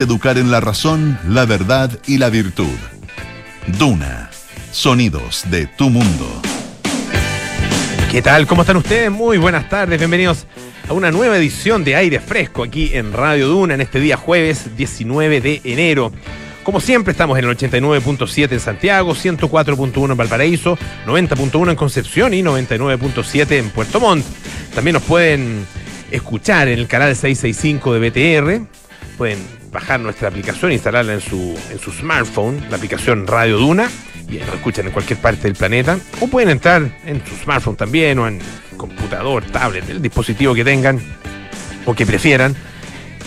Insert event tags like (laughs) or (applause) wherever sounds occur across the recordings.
Educar en la razón, la verdad y la virtud. Duna. Sonidos de tu mundo. ¿Qué tal? ¿Cómo están ustedes? Muy buenas tardes. Bienvenidos a una nueva edición de Aire Fresco aquí en Radio Duna en este día jueves 19 de enero. Como siempre, estamos en el 89.7 en Santiago, 104.1 en Valparaíso, 90.1 en Concepción y 99.7 en Puerto Montt. También nos pueden escuchar en el canal 665 de BTR. Pueden bajar nuestra aplicación, instalarla en su, en su smartphone, la aplicación Radio Duna, y nos escuchan en cualquier parte del planeta. O pueden entrar en su smartphone también, o en computador, tablet, el dispositivo que tengan o que prefieran.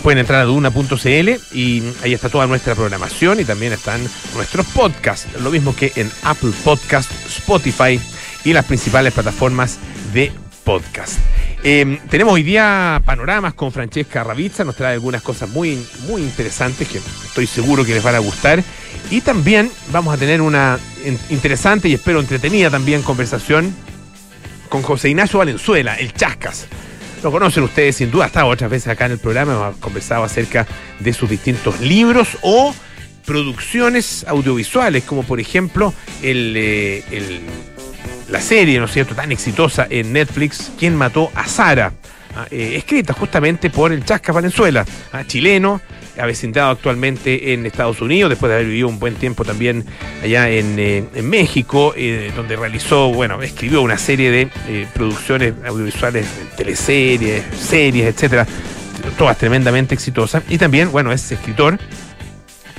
Pueden entrar a duna.cl y ahí está toda nuestra programación y también están nuestros podcasts, lo mismo que en Apple Podcast, Spotify y las principales plataformas de podcast. Em, tenemos hoy día panoramas con Francesca Ravizza, nos trae algunas cosas muy, muy interesantes que estoy seguro que les van a gustar. Y también vamos a tener una interesante y espero entretenida también conversación con José Ignacio Valenzuela, el Chascas. Lo conocen ustedes sin duda, ha estado otras veces acá en el programa, hemos conversado acerca de sus distintos libros o producciones audiovisuales, como por ejemplo el, eh, el la serie, ¿no es cierto?, tan exitosa en Netflix, ¿Quién mató a Sara? Ah, eh, escrita justamente por el Chasca Valenzuela, ah, chileno, avecindado actualmente en Estados Unidos, después de haber vivido un buen tiempo también allá en, eh, México, eh, donde realizó, bueno, escribió una serie de producciones audiovisuales, teleseries, series, etcétera, todas tremendamente exitosas. Y también, bueno, es escritor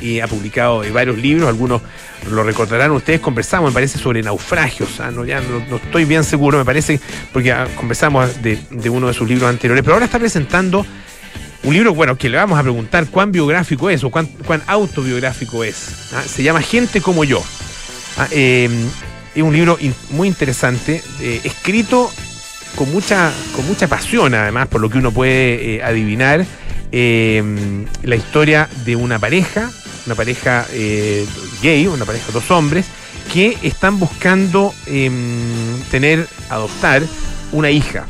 y ha publicado varios libros, algunos lo recordarán ustedes, conversamos, me parece, sobre naufragios. Ah, no, estoy bien seguro, me parece, porque ah, conversamos de, uno de sus libros anteriores, pero ahora está presentando un libro, bueno, que le vamos a preguntar cuán biográfico es o cuán, autobiográfico es. Ah, se llama Gente como yo. Em, es un libro muy interesante, eh, escrito con mucha, con mucha pasión, además, por lo que uno puede eh, adivinar. Em, la historia de una pareja una pareja eh, gay, una pareja de dos hombres, que están buscando em, tener, adoptar una hija.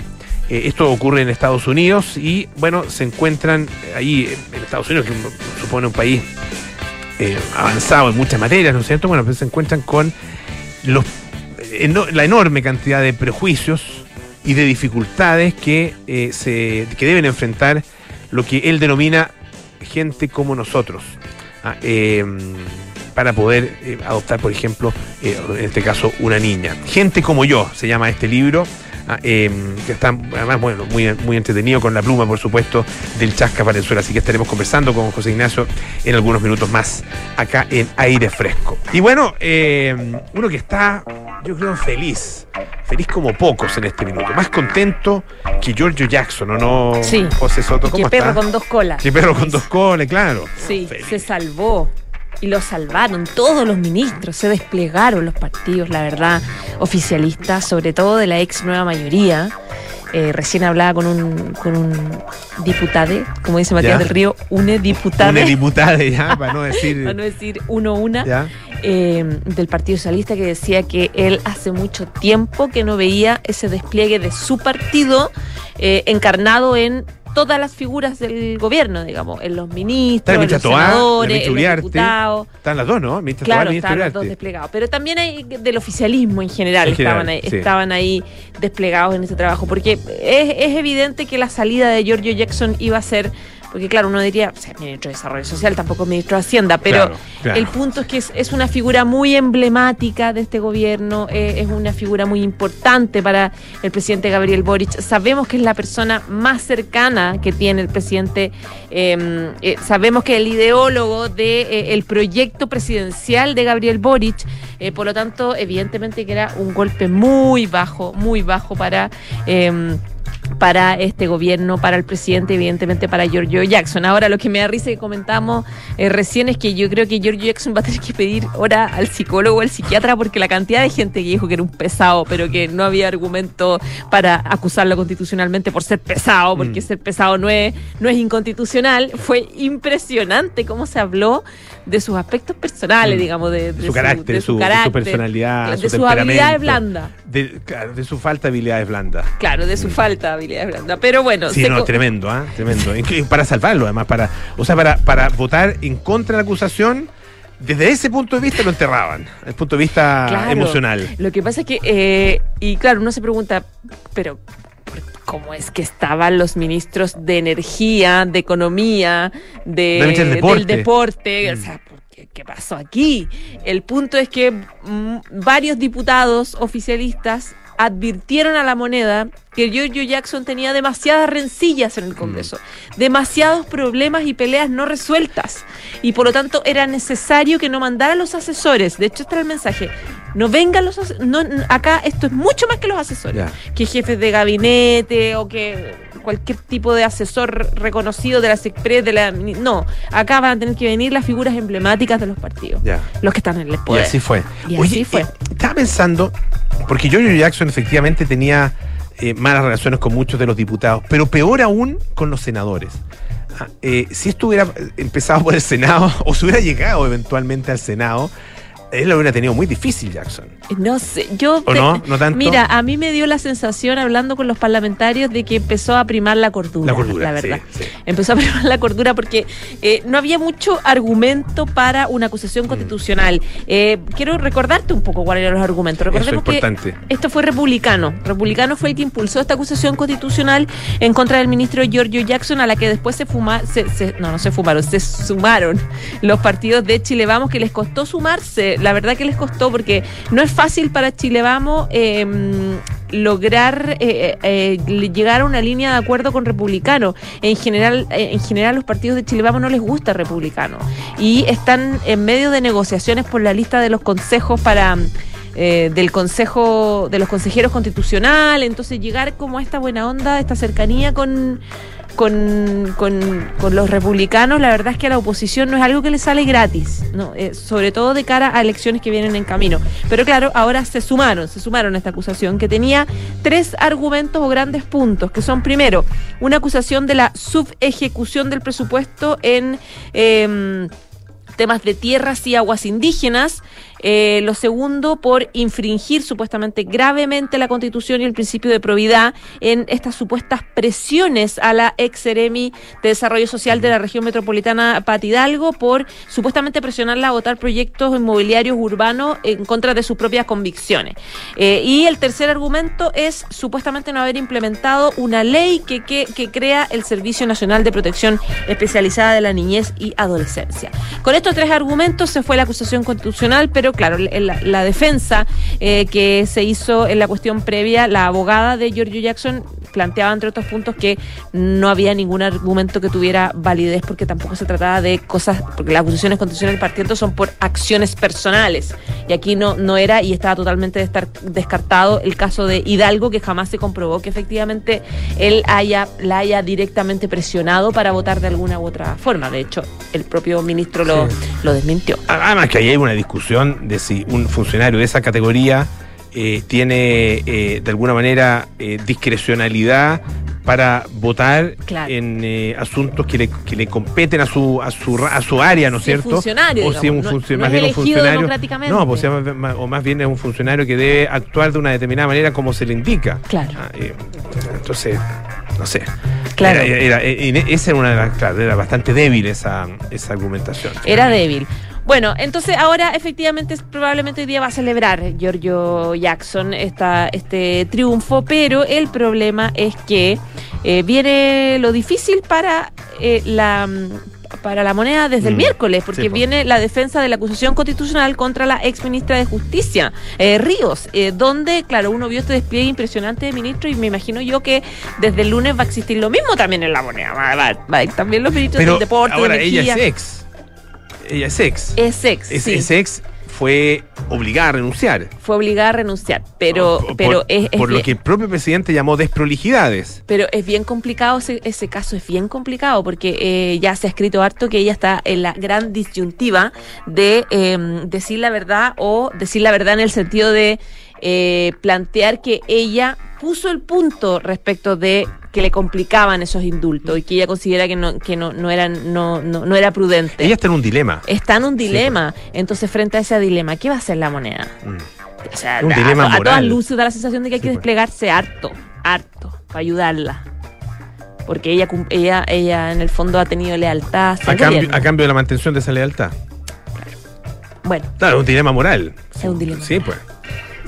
Eh, esto ocurre en Estados Unidos y, bueno, se encuentran ahí en Estados Unidos, que supone un país eh, avanzado en muchas materias, ¿no es cierto? Bueno, pues se encuentran con la enorme cantidad de prejuicios y de dificultades que, se, que deben enfrentar lo que él denomina gente como nosotros. Ah, em, para poder eh, adoptar, por ejemplo, eh, en este caso, una niña. Gente como yo se llama este libro. Ah, em, que está además bueno, muy, muy entretenido con la pluma, por supuesto, del Chasca Valenzuela. Así que estaremos conversando con José Ignacio en algunos minutos más acá en Aire Fresco. Y bueno, em, uno que está, yo creo, feliz, feliz como pocos en este minuto, más contento que Giorgio Jackson, ¿o no, sí. José Soto? ¿Cómo que perro con dos colas. Que perro con dos colas, claro. Sí, se salvó y lo salvaron. Todos los ministros, se desplegaron los partidos, la verdad, oficialistas, sobre todo de la ex nueva mayoría. Eh, recién hablaba con un, con un diputade, como dice Matías del Río, une diputade. Une diputade, ya, (laughs) para no decir. para no decir uno una. Eh, del Partido Socialista que decía que él hace mucho tiempo que no veía ese despliegue de su partido eh, encarnado en todas las figuras del gobierno, digamos, en los ministros, en los senadores, en los diputados. Están las dos, ¿no? claro, están las dos desplegados. Pero también hay del oficialismo en general, estaban, ahí, estaban ahí desplegados en ese trabajo, porque es, es evidente que la salida de Giorgio Jackson iba a ser porque claro, uno diría, o sea, ministro de Desarrollo Social, tampoco ministro de Hacienda, pero el punto es que es, una figura muy emblemática de este gobierno, eh, es una figura muy importante para el presidente Gabriel Boric. Sabemos que es la persona más cercana que tiene el presidente, em, eh, sabemos que es el ideólogo del de, eh, el proyecto presidencial de Gabriel Boric, por lo tanto, evidentemente que era un golpe muy bajo, muy bajo para em, para este gobierno, para el presidente, evidentemente para Giorgio Jackson. Ahora lo que me da risa que comentamos eh, recién es que yo creo que Giorgio Jackson va a tener que pedir hora al psicólogo o al psiquiatra porque la cantidad de gente que dijo que era un pesado, pero que no había argumento para acusarlo constitucionalmente por ser pesado, porque mm. ser pesado no es, no es inconstitucional, fue impresionante cómo se habló de sus aspectos personales, mm. digamos, de, su, carácter, de su, personalidad, de su, habilidades blandas. De, de su falta de habilidades blandas. Claro, de su mm. falta las habilidades blandas. Pero bueno. Sí, no, tremendo, ¿ah? Tremendo. para salvarlo, además, para, o sea, para, para votar en contra de la acusación desde ese punto de vista lo enterraban, desde el punto de vista emocional. Lo que pasa es que, eh, y claro, uno se pregunta, pero cómo es que estaban los ministros de energía, de economía, de, del deporte. O mm. sea, ¿qué, pasó aquí? El punto es que mm, varios diputados oficialistas advirtieron a la moneda que Giorgio Jackson tenía demasiadas rencillas en el Congreso, mm. demasiados problemas y peleas no resueltas. Y por lo tanto era necesario que no mandara a los asesores. De hecho, está el mensaje. No vengan los no, acá esto es mucho más que los asesores, que jefes de gabinete o que cualquier tipo de asesor reconocido de la SECPRES, de la no, acá van a tener que venir las figuras emblemáticas de los partidos, los que están en el poder. Y así fue. Y así fue. Eh, estaba pensando, porque Giorgio Jackson efectivamente tenía eh, malas relaciones con muchos de los diputados, pero peor aún con los senadores. Ah, eh, si esto hubiera empezado por el Senado (laughs) o si hubiera llegado eventualmente al Senado, él lo hubiera tenido muy difícil, Jackson. No sé, yo. no? ¿No tanto? Mira, a mí me dio la sensación, hablando con los parlamentarios, de que empezó a primar la cordura. La cordura, la verdad. Empezó a primar la cordura porque eh, no había mucho argumento para una acusación mm. constitucional. Eh, quiero recordarte un poco cuáles eran los argumentos. Recordemos que esto fue republicano. Republicano fue el que impulsó esta acusación constitucional en contra del ministro Giorgio Jackson, a la que después se fumaron. no, no se fumaron, se sumaron los partidos de Chile Vamos, que les costó sumarse la verdad que les costó porque no es fácil para Chile Vamos em, lograr eh, eh, llegar a una línea de acuerdo con republicano. En general, eh, en general los partidos de Chile Vamos no les gusta republicano y están en medio de negociaciones por la lista de los consejos para del consejo de los consejeros constitucionales, entonces llegar como a esta buena onda, esta cercanía con con, con, los republicanos, la verdad es que a la oposición no es algo que le sale gratis, ¿no? Eh, sobre todo de cara a elecciones que vienen en camino. Pero claro, ahora se sumaron, se sumaron a esta acusación que tenía tres argumentos o grandes puntos, que son primero, una acusación de la subejecución del presupuesto en... Eh, temas de tierras y aguas indígenas, eh, lo segundo, por infringir supuestamente gravemente la Constitución y el principio de probidad en estas supuestas presiones a la ex Seremi de Desarrollo Social de la región metropolitana Patidalgo por supuestamente presionarla a votar proyectos inmobiliarios urbanos en contra de sus propias convicciones. Eh, y el tercer argumento es supuestamente no haber implementado una ley que, que, que crea el Servicio Nacional de Protección Especializada de la Niñez y Adolescencia. Con estos tres argumentos se fue la acusación constitucional, pero claro, la, defensa eh, que se hizo en la cuestión previa, la abogada de Giorgio Jackson planteaba, entre otros puntos, que no había ningún argumento que tuviera validez porque tampoco se trataba de cosas, porque las acusaciones constitucionales partiendo son por acciones personales. Y aquí no, no era y estaba totalmente descartado el caso de Hidalgo, que jamás se comprobó que efectivamente él haya, la haya directamente presionado para votar de alguna u otra forma. De hecho, el propio ministro lo, lo desmintió. Además que ahí hay una discusión de si un funcionario de esa categoría eh, tiene eh, de alguna manera eh, discrecionalidad para votar en asuntos que le, que le competen a su a su a su área, ¿no es cierto? Funcionario, o si un más bien un funcionario no, pues, o más bien es un funcionario que debe actuar de una determinada manera como se le indica. Claro. Ah, entonces, no sé. Claro. Era, esa era una de las, claro, era bastante débil esa, esa argumentación. Era débil. Bueno, entonces ahora efectivamente probablemente hoy día va a celebrar Giorgio Jackson esta, este triunfo, pero el problema es que eh, viene lo difícil para eh, la para la moneda desde el mm. miércoles, porque viene la defensa de la acusación constitucional contra la ex ministra de Justicia, eh, Ríos, donde, claro, uno vio este despliegue impresionante de ministro y me imagino yo que desde el lunes va a existir lo mismo también en la moneda. Va, también los ministros del deporte, ahora ella es ex ella es ex. Es ex. Es, ex fue obligada a renunciar. Fue obligada a renunciar, pero, por, pero es, por lo que el propio presidente llamó desprolijidades. Pero es bien complicado ese, caso, es bien complicado porque eh, ya se ha escrito harto que ella está en la gran disyuntiva de em, decir la verdad o decir la verdad en el sentido de eh, plantear que ella puso el punto respecto de que le complicaban esos indultos y que ella considera que no, que no, no, eran, no, no, era prudente. Ella está en un dilema. Está en un dilema. Entonces, frente a ese dilema, ¿qué va a hacer la moneda? Mm. un dilema a, todas luces da la sensación de que hay que pues. desplegarse harto, harto. para ayudarla. Porque ella, ella, ella en el fondo ha tenido lealtad. A cambio, a cambio de la mantención de esa lealtad. Bueno. Claro, es un dilema moral. Es un dilema. Sí, pues.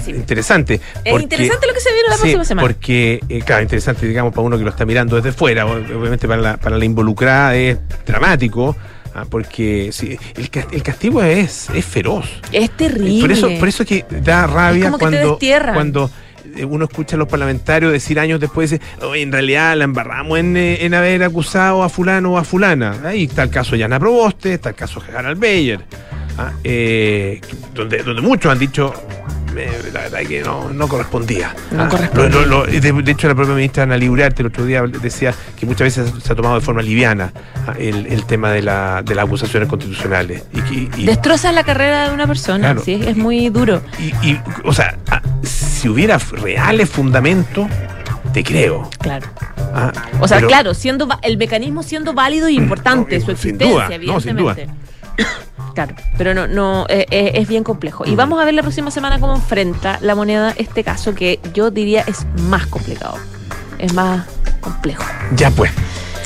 Interesante. Es interesante lo que se viene la próxima semana. Porque, eh, claro, interesante, digamos, para uno que lo está mirando desde fuera. Obviamente para la, para la involucrada es dramático. Ah, porque sí, el, el, castigo es, es feroz. Es terrible. Por eso, por eso que da rabia cuando, cuando eh, uno escucha a los parlamentarios decir años después, en realidad la embarramos en, eh, en, haber acusado a fulano o a fulana. Ahí está el caso de Yana Proboste, está el caso de Harald Beyer, ah, donde, donde muchos han dicho la verdad es que no, correspondía. No ah, correspondía. de, hecho, la propia ministra Ana Liurarte el otro día decía que muchas veces se ha tomado de forma liviana ah, el, tema de, la, de las acusaciones constitucionales. Y, Destroza la carrera de una persona, sí, es muy duro. Y, o sea, ah, si hubiera reales fundamentos, te creo. Claro. o sea, claro, siendo el mecanismo siendo válido y importante, su existencia, evidentemente. No, sin duda. (coughs) Claro, pero no, no eh, eh, es bien complejo. Y vamos a ver la próxima semana cómo enfrenta la moneda este caso que yo diría es más complicado, es más complejo. Ya pues.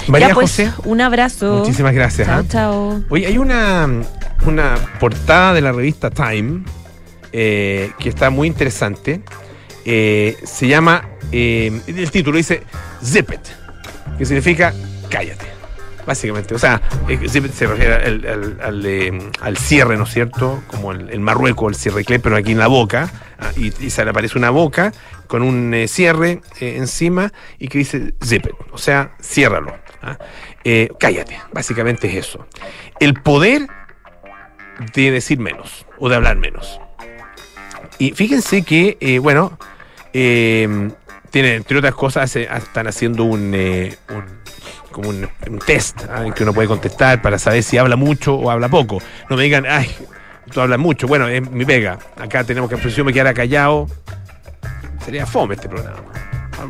María pues, José. Un abrazo. Muchísimas gracias. Chao, ¿ah? chao. Oye, hay una, una portada de la revista Time eh, que está muy interesante. se llama, el título dice Zip It, que significa cállate básicamente. O sea, eh, se, refiere al, cierre, ¿no es cierto? Como el, Marruecos, el cierre clip, pero aquí en la boca. Ah, y, se le aparece una boca con un eh, cierre eh, encima y que dice zip o sea, ciérralo. ¿ah? cállate, básicamente es eso. El poder de decir menos o de hablar menos. Y fíjense que, bueno, tiene, entre otras cosas, están haciendo un como un, test ¿ah? en que uno puede contestar para saber si habla mucho o habla poco. No me digan, ay, tú hablas mucho. Bueno, es mi pega. Acá tenemos que, si yo me quedara callado, sería fome este programa.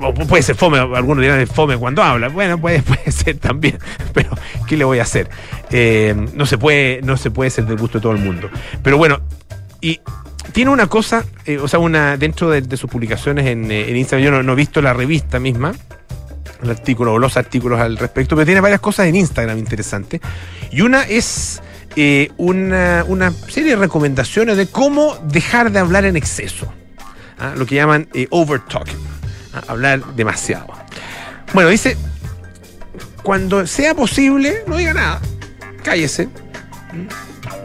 O puede ser fome, algunos dirán fome cuando habla. Bueno, puede, (laughs) ser también, (laughs) pero ¿qué le voy a hacer? Eh, no, se puede, no se puede ser del gusto de todo el mundo. Pero bueno, y tiene una cosa, eh, o sea, una dentro de, sus publicaciones en, eh, Instagram, yo no, he visto la revista misma, el artículo o los artículos al respecto, pero tiene varias cosas en Instagram interesantes. Y una es eh, una, serie de recomendaciones de cómo dejar de hablar en exceso. ¿ah? Lo que llaman eh, over talking. ¿ah? Hablar demasiado. Bueno, dice, cuando sea posible, no diga nada. Cállese.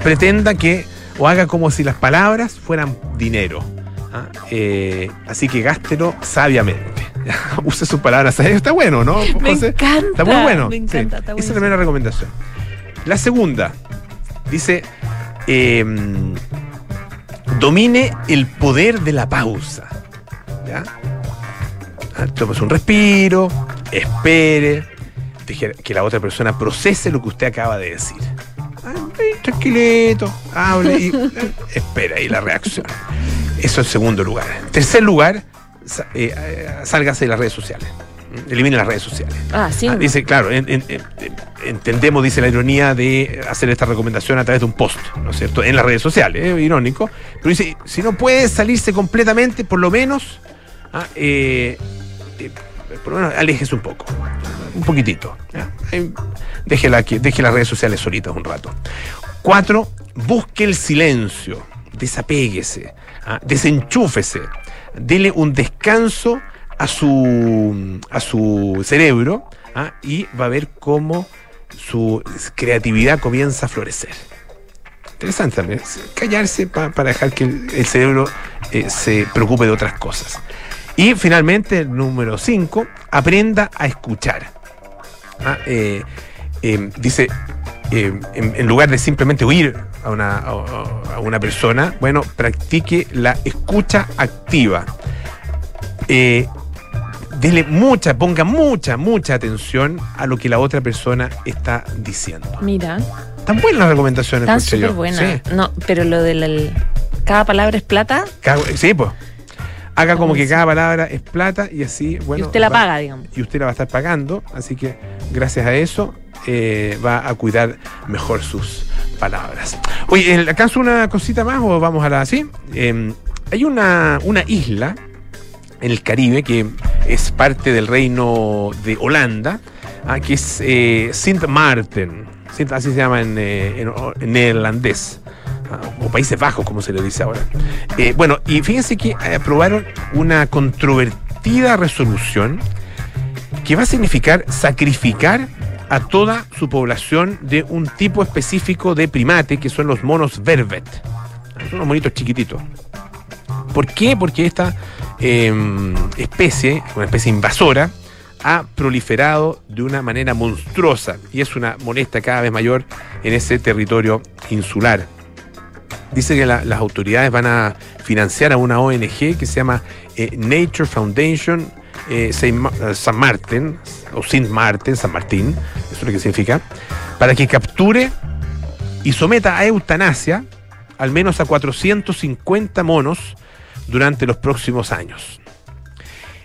Pretenda que o haga como si las palabras fueran dinero. ¿Ah? Eh, así que gástelo sabiamente. (laughs) use sus palabras. Está bueno, ¿no? (laughs) Me encanta. Está muy bueno. Me encanta. Esa es la primera recomendación. La segunda dice: em, domine el poder de la pausa. ¿Ya? Ah, un respiro, espere, que la otra persona procese lo que usted acaba de decir. tranquilito, hable y (laughs) eh, espera ahí la reacción. Eso en segundo lugar. Tercer lugar, eh, eh, sálgase de las redes sociales. Elimine las redes sociales. Ah, sí. Ah, dice, claro, entendemos, dice la ironía, de hacer esta recomendación a través de un post, ¿no es cierto? En las redes sociales, ¿eh? irónico. Pero dice, si no puede salirse completamente, por lo menos, ah, por lo menos aléjese un poco, un poquitito. Deje, deje las redes sociales solitas un rato. Cuatro, busque el silencio, desapéguese, desenchúfese dele un descanso a su, a su cerebro ¿ah? y va a ver cómo su creatividad comienza a florecer. Interesante también, callarse para dejar que el, cerebro eh, se preocupe de otras cosas. Y finalmente, número 5, aprenda a escuchar. ¿Ah? Eh, eh, dice, en, lugar de simplemente huir a una, a una persona, bueno, practique la escucha activa. Eh, dele mucha, ponga mucha, mucha atención a lo que la otra persona está diciendo. Mira. Tan buenas las recomendaciones, Están súper buenas. No, pero lo de cada palabra es plata. sí, pues. Haga como que cada palabra es plata y así, bueno. Y usted la paga, digamos. Y usted la va a estar pagando, así que gracias a eso eh, va a cuidar mejor sus palabras. Oye, ¿acaso una cosita más o vamos a la así? Em, hay una, una isla en el Caribe que es parte del reino de Holanda, ah, que es eh, Sint Maarten, así se llama en, eh, neerlandés, ah, o Países Bajos, como se le dice ahora. Eh, bueno, y fíjense que aprobaron una controvertida resolución que va a significar sacrificar a toda su población de un tipo específico de primate, que son los monos vervet. Son unos monitos chiquititos. ¿Por qué? Porque esta em, especie, una especie invasora, ha proliferado de una manera monstruosa y es una molestia cada vez mayor en ese territorio insular. Dice que las autoridades van a financiar a una ONG que se llama eh, Nature Foundation eh, eh, San Martín, o Sint Martin, San Martín, eso es lo que significa, para que capture y someta a eutanasia al menos a 450 monos durante los próximos años.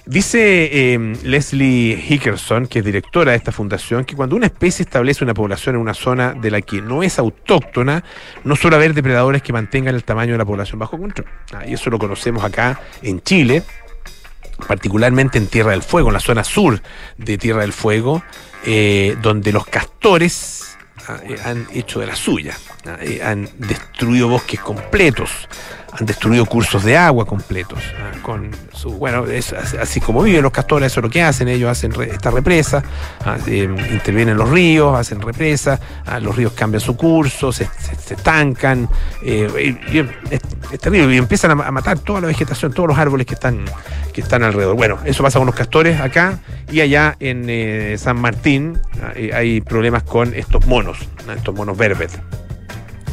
Dice em, Leslie Hickerson, que es directora de esta fundación, que cuando una especie establece una población en una zona de la que no es autóctona, no suele haber depredadores que mantengan el tamaño de la población bajo control. Ah, y eso lo conocemos acá en Chile, particularmente en Tierra del Fuego, en la zona sur de Tierra del Fuego, eh, donde los castores ah, eh, han hecho de la suya, ah, eh, han destruido bosques completos, han destruido cursos de agua completos. Ah, con su, bueno, así como viven los castores, eso es lo que hacen, ellos hacen esta represa, ah, eh, intervienen los ríos, hacen represa, ah, los ríos cambian su curso, se, estancan, eh, es, terrible, y empiezan a, matar toda la vegetación, todos los árboles que están, que están alrededor. Bueno, eso pasa con los castores acá y allá en eh, San Martín hay problemas con estos monos, estos monos verdes.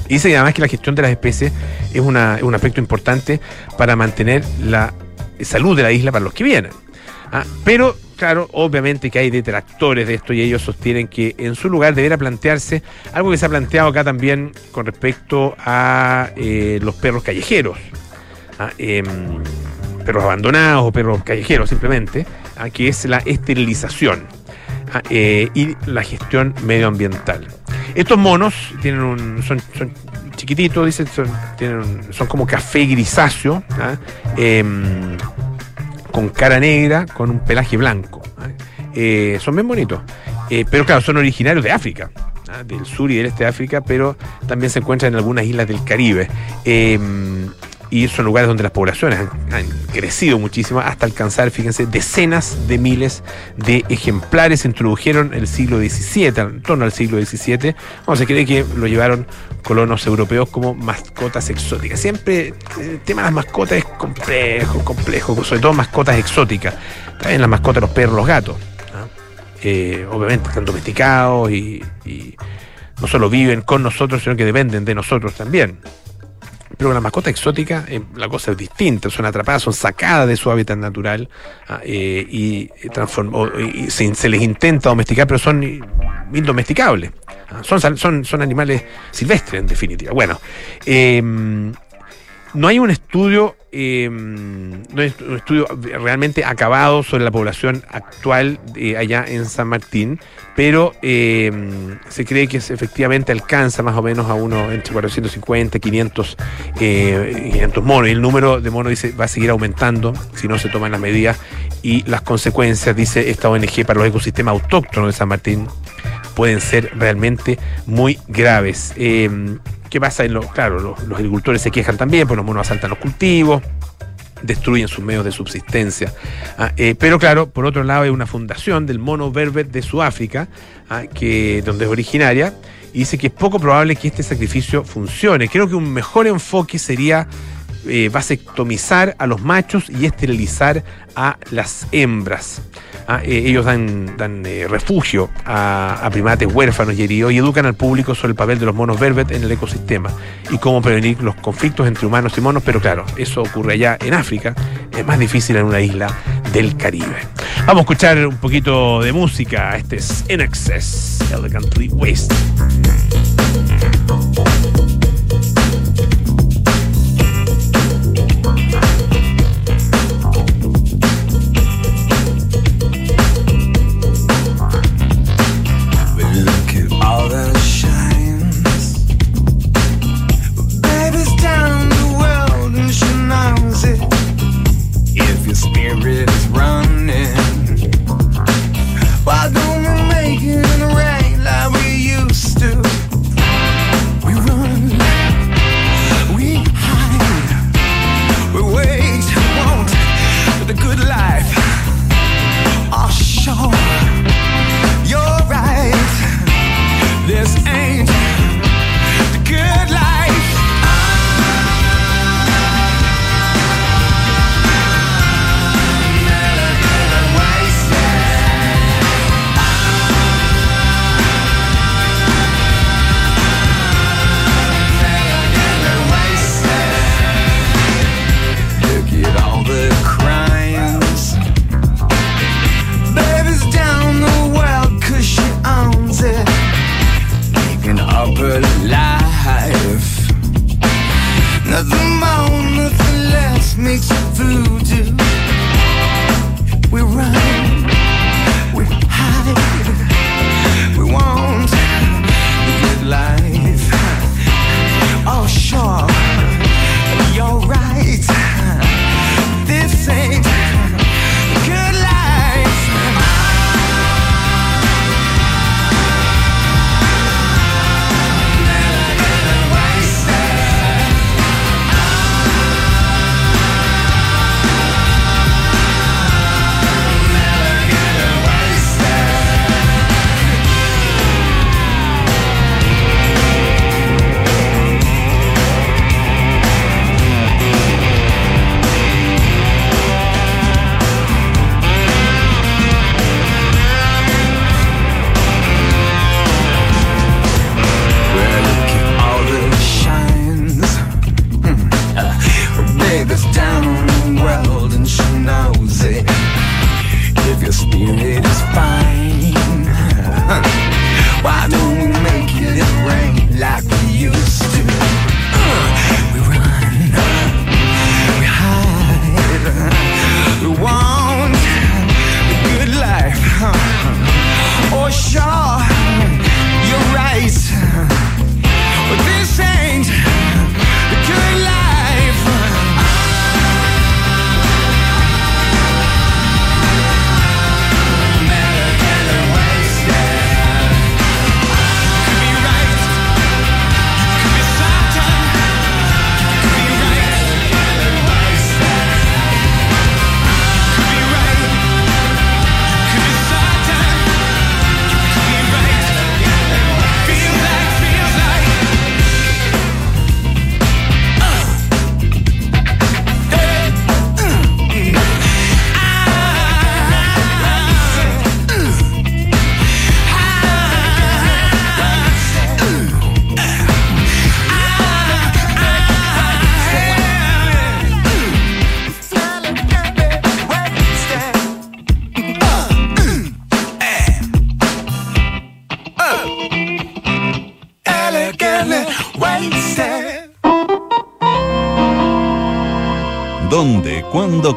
Dice además que la gestión de las especies es, un aspecto importante para mantener la salud de la isla para los que vienen. Ah, pero, claro, obviamente que hay detractores de esto y ellos sostienen que en su lugar deberá plantearse algo que se ha planteado acá también con respecto a eh, los perros callejeros. Ah, em, perros abandonados o perros callejeros simplemente, ah, que es la esterilización eh, y la gestión medioambiental. Estos monos tienen un, son, chiquititos, dicen, son, tienen son como café grisáceo, ¿ah? em, con cara negra, con un pelaje blanco. ¿ah? Eh, son bien bonitos. Eh, pero claro, son originarios de África, ¿ah? del sur y del este de África, pero también se encuentran en algunas islas del Caribe. Em, y son lugares donde las poblaciones han, crecido muchísimo hasta alcanzar, fíjense, decenas de miles de ejemplares. Se introdujeron el siglo XVII, en torno al siglo XVII. Vamos, se cree que lo llevaron colonos europeos como mascotas exóticas. Siempre el tema de las mascotas es complejo, complejo, sobre todo mascotas exóticas. También las mascotas, los perros, los gatos. Eh, obviamente están domesticados y no solo viven con nosotros, sino que dependen de nosotros también. Pero con la mascota exótica eh, la cosa es distinta, son atrapadas, son sacadas de su hábitat natural ah, eh, y, y se, les intenta domesticar, pero son indomesticables. Ah, son, son, son animales silvestres, en definitiva. Bueno, em, no hay un estudio, em, no hay un estudio realmente acabado sobre la población actual allá en San Martín, pero em, se cree que efectivamente alcanza más o menos a uno entre 450 y 500, 500 monos. Y el número de monos va a seguir aumentando si no se toman las medidas y las consecuencias, dice esta ONG, para los ecosistemas autóctonos de San Martín pueden ser realmente muy graves. Em, ¿Qué pasa? En lo, claro, los, agricultores se quejan también, porque los monos asaltan los cultivos, destruyen sus medios de subsistencia. Ah, eh, pero claro, por otro lado hay una fundación del mono berber de Sudáfrica, ah, que, donde es originaria, y dice que es poco probable que este sacrificio funcione. Creo que un mejor enfoque sería eh, vasectomizar a los machos y esterilizar a las hembras. Ah, eh, ellos dan, eh, refugio a, primates huérfanos y heridos y educan al público sobre el papel de los monos vervet en el ecosistema y cómo prevenir los conflictos entre humanos y monos, pero claro, eso ocurre allá en África, es más difícil en una isla del Caribe. Vamos a escuchar un poquito de música, este es In Excess, Elegantly Waste.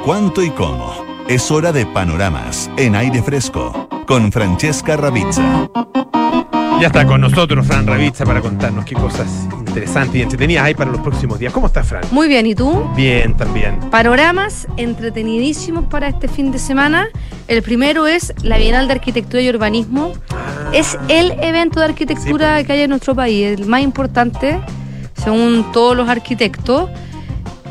Cuánto y cómo? Es hora de panoramas en aire fresco con Francesca Ravizza. Ya está con nosotros Fran Ravizza para contarnos qué cosas interesantes y entretenidas hay para los próximos días. ¿Cómo estás, Fran? Muy bien, ¿y tú? Bien, también. Panoramas entretenidísimos para este fin de semana. El primero es la Bienal de Arquitectura y Urbanismo. Ah. Es el evento de arquitectura pues. que hay en nuestro país, el más importante, según todos los arquitectos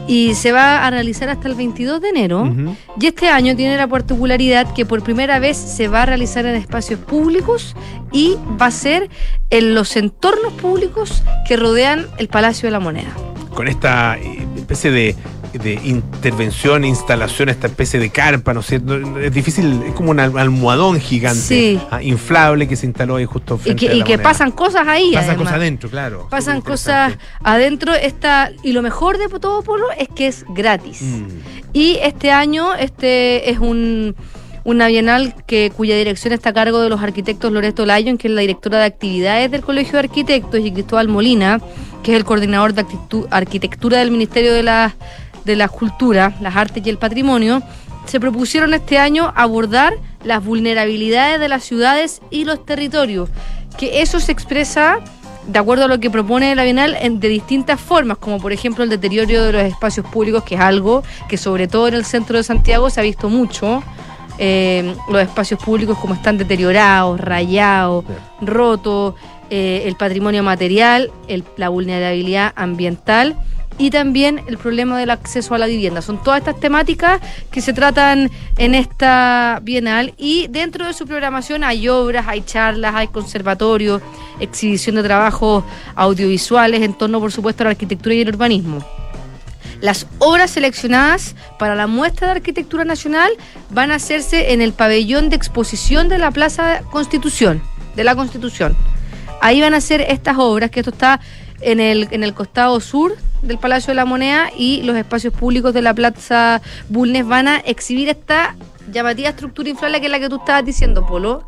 y se va a realizar hasta el 22 de enero. Y este año tiene la particularidad que por primera vez se va a realizar en espacios públicos y va a ser en los entornos públicos que rodean el Palacio de la Moneda. Con esta eh, especie de de intervención, instalación, esta especie de carpa, ¿no es cierto? Es difícil, es como un almohadón gigante, ah, inflable que se instaló ahí justo frente y que, y que pasan cosas ahí. Pasan cosas adentro, claro. Pasan cosas adentro. Esta, y lo mejor de todo, Polo, es que es gratis. Mm. Y este año este es un una bienal que, cuya dirección está a cargo de los arquitectos Loreto Lyon, que es la directora de actividades del Colegio de Arquitectos, y Cristóbal Molina, que es el coordinador de arquitectura del Ministerio de las de la cultura, las artes y el patrimonio, se propusieron este año abordar las vulnerabilidades de las ciudades y los territorios, que eso se expresa de acuerdo a lo que propone la Bienal de distintas formas, como por ejemplo el deterioro de los espacios públicos, que es algo que sobre todo en el centro de Santiago se ha visto mucho. Eh, los espacios públicos como están deteriorados, rayados, rotos, eh, el patrimonio material, la vulnerabilidad ambiental y también el problema del acceso a la vivienda. Son todas estas temáticas que se tratan en esta bienal y dentro de su programación hay obras, hay charlas, hay conservatorios, exhibición de trabajos audiovisuales en torno, por supuesto, a la arquitectura y el urbanismo. Las obras seleccionadas para la muestra de arquitectura nacional van a hacerse en el pabellón de exposición de la Plaza Constitución, de la Constitución. Ahí van a ser estas obras, que esto está en el, en el costado sur del Palacio de la Moneda y los espacios públicos de la Plaza Bulnes van a exhibir esta llamativa estructura inflable que es la que tú estabas diciendo, Polo.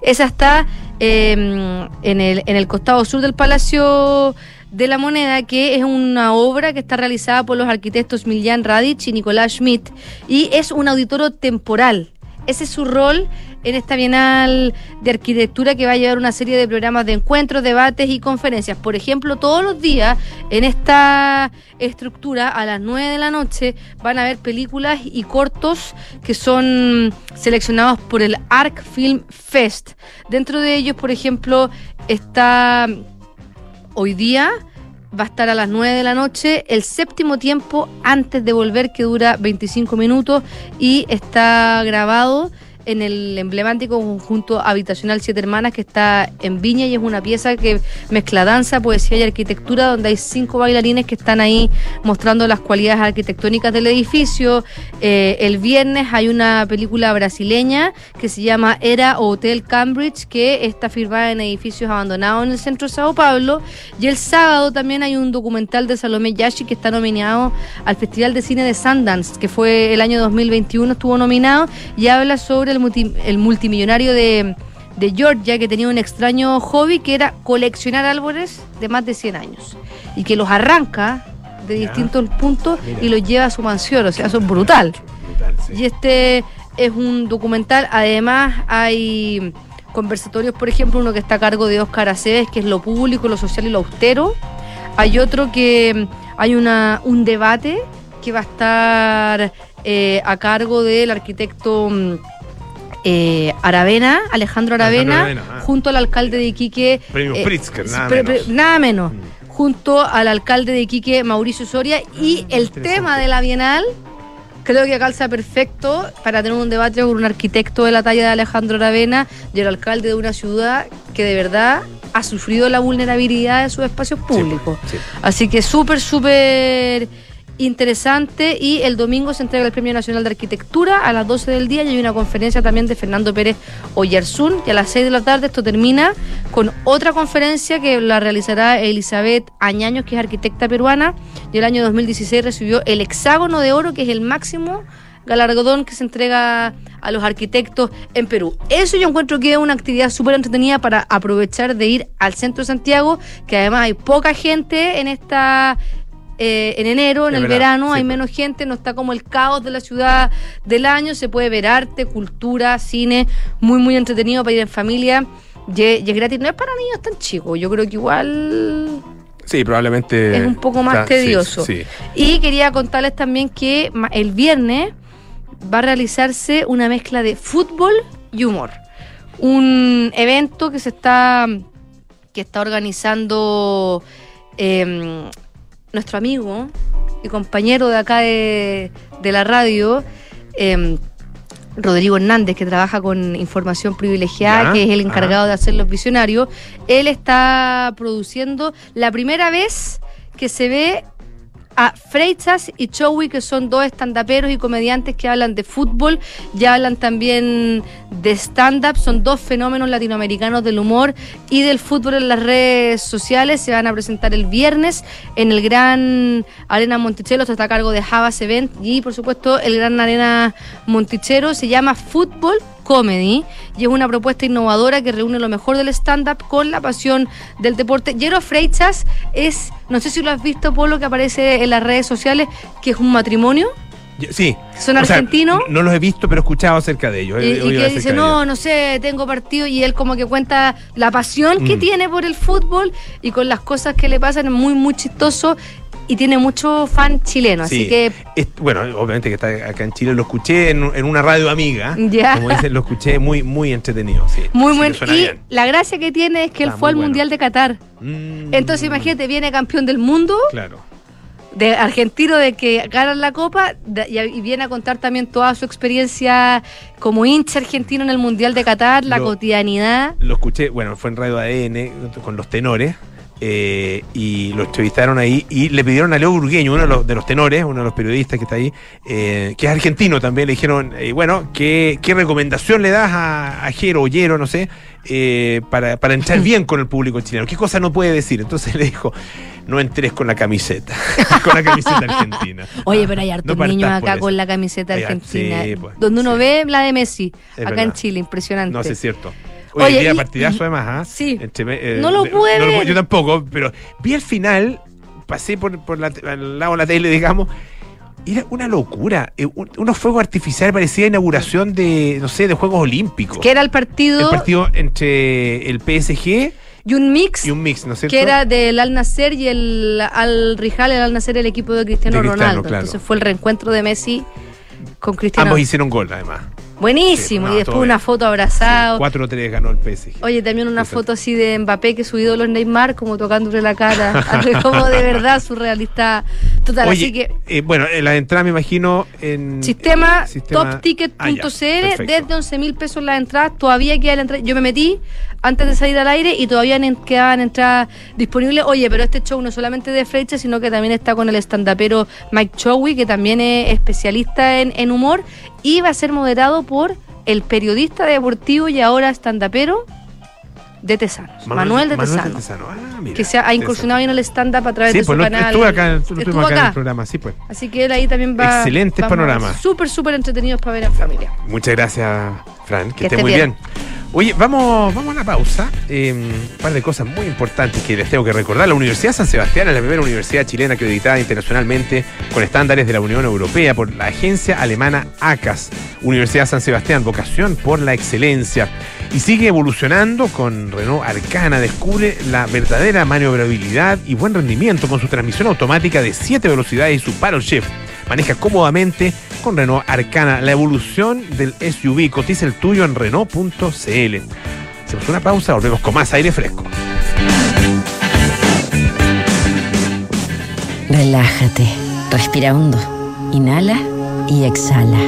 Esa está em, en, el, en el costado sur del Palacio de la Moneda, que es una obra que está realizada por los arquitectos Miljan Radic y Nicolás Schmidt, y es un auditorio temporal. Ese es su rol en esta Bienal de Arquitectura que va a llevar una serie de programas de encuentros, debates y conferencias. Por ejemplo, todos los días en esta estructura a las 9 de la noche van a haber películas y cortos que son seleccionados por el ARC Film Fest. Dentro de ellos, por ejemplo, está hoy día va a estar a las 9 de la noche, el séptimo tiempo antes de volver que dura 25 minutos y está grabado en el emblemático conjunto habitacional Siete Hermanas que está en Viña y es una pieza que mezcla danza, poesía y arquitectura donde hay cinco bailarines que están ahí mostrando las cualidades arquitectónicas del edificio. Eh, el viernes hay una película brasileña que se llama Era Hotel Cambridge que está firmada en edificios abandonados en el centro de Sao Paulo y el sábado también hay un documental de Salomé Yashi que está nominado al Festival de Cine de Sundance que fue el año 2021 estuvo nominado y habla sobre el, multimillonario de, Georgia que tenía un extraño hobby que era coleccionar árboles de más de 100 años y que los arranca de distintos puntos y los lleva a su mansión, o sea, eso es brutal. Y este es un documental, además hay conversatorios, por ejemplo, uno que está a cargo de Oscar Aceves, que es lo público, lo social y lo austero. Hay otro que hay una, un debate que va a estar eh, a cargo del arquitecto mm, eh, Aravena, Alejandro Aravena, ah. junto al alcalde de Iquique. Premio eh, Pritzker, nada, menos. nada menos. Mm. Junto al alcalde de Iquique, Mauricio Soria, y ah, el tema de la Bienal creo que calza perfecto para tener un debate con un arquitecto de la talla de Alejandro Aravena y el alcalde de una ciudad que de verdad ha sufrido la vulnerabilidad de sus espacios públicos. Así que súper, súper interesante y el domingo se entrega el Premio Nacional de Arquitectura a las 12 del día y hay una conferencia también de Fernando Pérez Oyarzún y a las 6 de la tarde esto termina con otra conferencia que la realizará Elizabeth Añaños que es arquitecta peruana y el año 2016 recibió el hexágono de oro que es el máximo galardón que se entrega a los arquitectos en Perú. Eso yo encuentro que es una actividad súper entretenida para aprovechar de ir al centro de Santiago, que además hay poca gente en esta eh, en enero, en el verano, hay menos gente, no está como el caos de la ciudad del año, se puede ver arte, cultura, cine, muy, muy entretenido para ir en familia. Y, es gratis, no es para niños tan chicos, yo creo que igual... Sí, probablemente... Es un poco más tedioso. Y quería contarles también que el viernes va a realizarse una mezcla de fútbol y humor. Un evento que se está que está organizando eh, nuestro amigo y compañero de acá de, la radio, em, Rodrigo Hernández, que trabaja con información privilegiada, que es el encargado de hacer los visionarios, él está produciendo la primera vez que se ve a Freitas y Chowi, que son dos estandaperos y comediantes que hablan de fútbol, ya hablan también de stand-up, son dos fenómenos latinoamericanos del humor y del fútbol en las redes sociales. Se van a presentar el viernes en el Gran Arena Monticello, está a cargo de Javas Event y por supuesto el Gran Arena Montichero se llama Fútbol Comedy y es una propuesta innovadora que reúne lo mejor del stand-up con la pasión del deporte. Jero Freitas es, no sé si lo has visto, por lo que aparece en las redes sociales, que es un matrimonio. Sí. Son argentinos. no, los he visto, pero he escuchado acerca de ellos. Y, que dice, no, no sé, tengo partido. Y él como que cuenta la pasión que mm. tiene por el fútbol y con las cosas que le pasan. muy, muy chistoso y tiene mucho fan chileno, así que... bueno, obviamente que está acá en Chile, lo escuché en, una radio amiga, ya. como dicen, lo escuché muy, muy entretenido, sí. Muy bueno, y la gracia que tiene es que él fue al Mundial de Qatar. Mm. Entonces imagínate, viene campeón del mundo. Claro de argentino de que ganan la copa y, viene a contar también toda su experiencia como hincha argentino en el Mundial de Qatar, la cotidianidad. Lo escuché, bueno, fue en Radio ADN con los tenores. Eh, y lo entrevistaron ahí y le pidieron a Leo Burgueño, uno de los, tenores, uno de los periodistas que está ahí, eh, que es argentino también, le dijeron, eh, bueno, ¿qué, recomendación le das a, a Jero o no sé, para, para entrar bien con el público chileno? ¿Qué cosa no puede decir? Entonces le dijo, no entres con la camiseta, (laughs) con la camiseta argentina. Oye, pero hay hartos niños acá con la camiseta argentina, pues, donde uno ve la de Messi, acá en Chile, impresionante. No, sé, es cierto. Oye, día partidazo además, ¿ah? Sí. Eh, no lo pude ver. yo tampoco, pero vi el final, pasé por, por la, al lado de la tele, digamos, era una locura. Eh, unos fuegos artificiales parecía inauguración de, no sé, de Juegos Olímpicos. Que era el partido. El partido entre el PSG y un mix. Y un mix, ¿no es cierto? Que era del Al Nacer y el Al Rijal, el Al Nacer, el equipo de Cristiano, Ronaldo. Entonces fue el reencuentro de Messi con Cristiano. Ambos hicieron gol, además. Buenísimo, y después una foto abrazado. 4-3 ganó el PSG. Oye, también una foto así de Mbappé que su ídolo Neymar, como tocándole la cara. (laughs) como de verdad surrealista total. así que. Eh, bueno, la entrada me imagino en. Sistema, topticket.cl, ah, desde 11 mil pesos la entrada. Todavía queda la entrada. Yo me metí antes de salir al aire y todavía quedaban entradas disponibles. Oye, pero este show no solamente de Freiche, sino que también está con el estandapero Mike Chowi, que también es especialista en, en humor y va a ser moderado por el periodista deportivo y ahora estandapero de Tesanos, Manuel, de Tesanos, ah, que se ha, incursionado en el stand-up a través de pues su canal. Estuvo acá, estuvo acá, en el programa, sí pues. Así que él ahí también va. Excelentes panoramas. Súper, súper entretenidos para ver en familia. Muchas gracias, Fran, que, esté muy bien. Oye, vamos, vamos a una pausa. Em, un par de cosas muy importantes que les tengo que recordar. La Universidad San Sebastián es la primera universidad chilena acreditada internacionalmente con estándares de la Unión Europea por la agencia alemana ACAS. Universidad San Sebastián, vocación por la excelencia. Y sigue evolucionando con Renault Arcana. Descubre la verdadera maniobrabilidad y buen rendimiento con su transmisión automática de 7 velocidades y su paddle shift. Maneja cómodamente con Renault Arcana, la evolución del SUV. Cotiza el tuyo en Renault.cl. Hacemos una pausa, volvemos con más aire fresco. Relájate, respira hondo, inhala y exhala.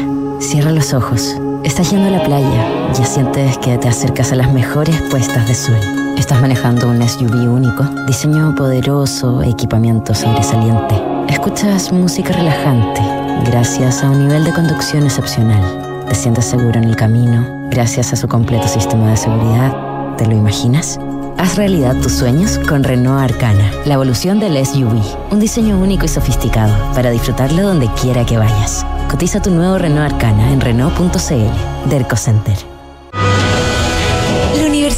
Cierra los ojos. Estás yendo a la playa, ya sientes que te acercas a las mejores puestas de sol. Estás manejando un SUV único, diseño poderoso, equipamiento sobresaliente. Escuchas música relajante gracias a un nivel de conducción excepcional. Te sientes seguro en el camino, gracias a su completo sistema de seguridad. ¿Te lo imaginas? Haz realidad tus sueños con Renault Arcana, la evolución del SUV. Un diseño único y sofisticado para disfrutarlo donde quiera que vayas. Cotiza tu nuevo Renault Arcana en Renault.cl. Derco Center.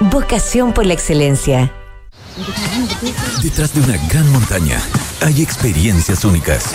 Vocación por la excelencia. Detrás de una gran montaña hay experiencias únicas.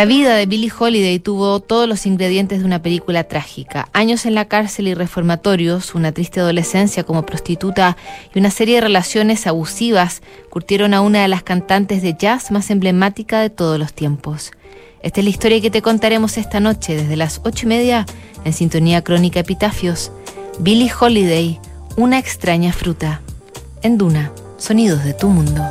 La vida de Billie Holiday tuvo todos los ingredientes de una película trágica. Años en la cárcel y reformatorios, una triste adolescencia como prostituta y una serie de relaciones abusivas curtieron a una de las cantantes de jazz más emblemática de todos los tiempos. Esta es la historia que te contaremos esta noche desde las ocho y media en Sintonía Crónica Epitafios. Billie Holiday, una extraña fruta. En Duna, sonidos de tu mundo.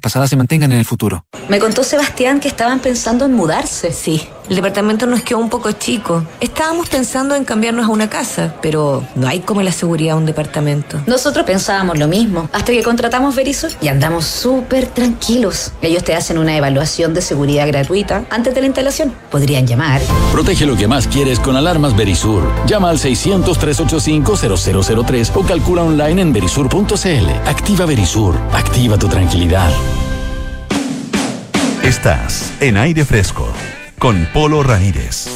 pasadas se mantengan en el futuro. Me contó Sebastián que estaban pensando en mudarse. Sí, el departamento nos quedó un poco chico. Estábamos pensando en cambiarnos a una casa, pero no hay como la seguridad de un departamento. Nosotros pensábamos lo mismo, hasta que contratamos Verisur y andamos súper tranquilos. Ellos te hacen una evaluación de seguridad gratuita antes de la instalación. Podrían llamar. Protege lo que más quieres con alarmas Verisur. Llama al 600-385-0003 o calcula online en verisur.cl. Activa Verisur. Activa tu tranquilidad. Estás en aire fresco con Polo Ramírez.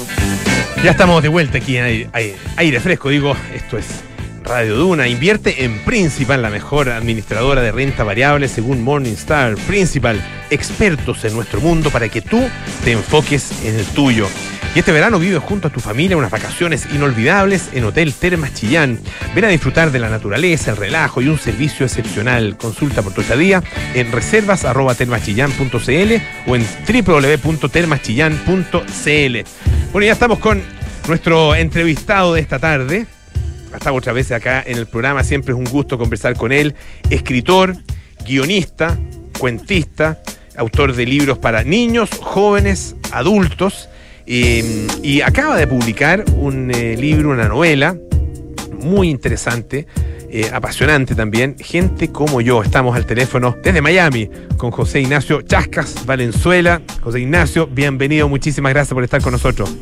Ya estamos de vuelta aquí en aire, fresco. Digo, esto es Radio Duna. Invierte en Principal, la mejor administradora de renta variable según Morningstar. Principal, expertos en nuestro mundo para que tú te enfoques en el tuyo. Y este verano vive junto a tu familia unas vacaciones inolvidables en Hotel Termas Chillán. Ven a disfrutar de la naturaleza, el relajo y un servicio excepcional. Consulta por tu estadía en reservas.termaschillán.cl o en www.termaschillán.cl. Bueno, ya estamos con nuestro entrevistado de esta tarde. Hasta otra vez acá en el programa. Siempre es un gusto conversar con él. Escritor, guionista, cuentista, autor de libros para niños, jóvenes, adultos y acaba de publicar un eh, libro, una novela muy interesante, eh, apasionante también. Gente como yo, estamos al teléfono desde Miami con José Ignacio Chascas Valenzuela. José Ignacio, bienvenido, muchísimas gracias por estar con nosotros.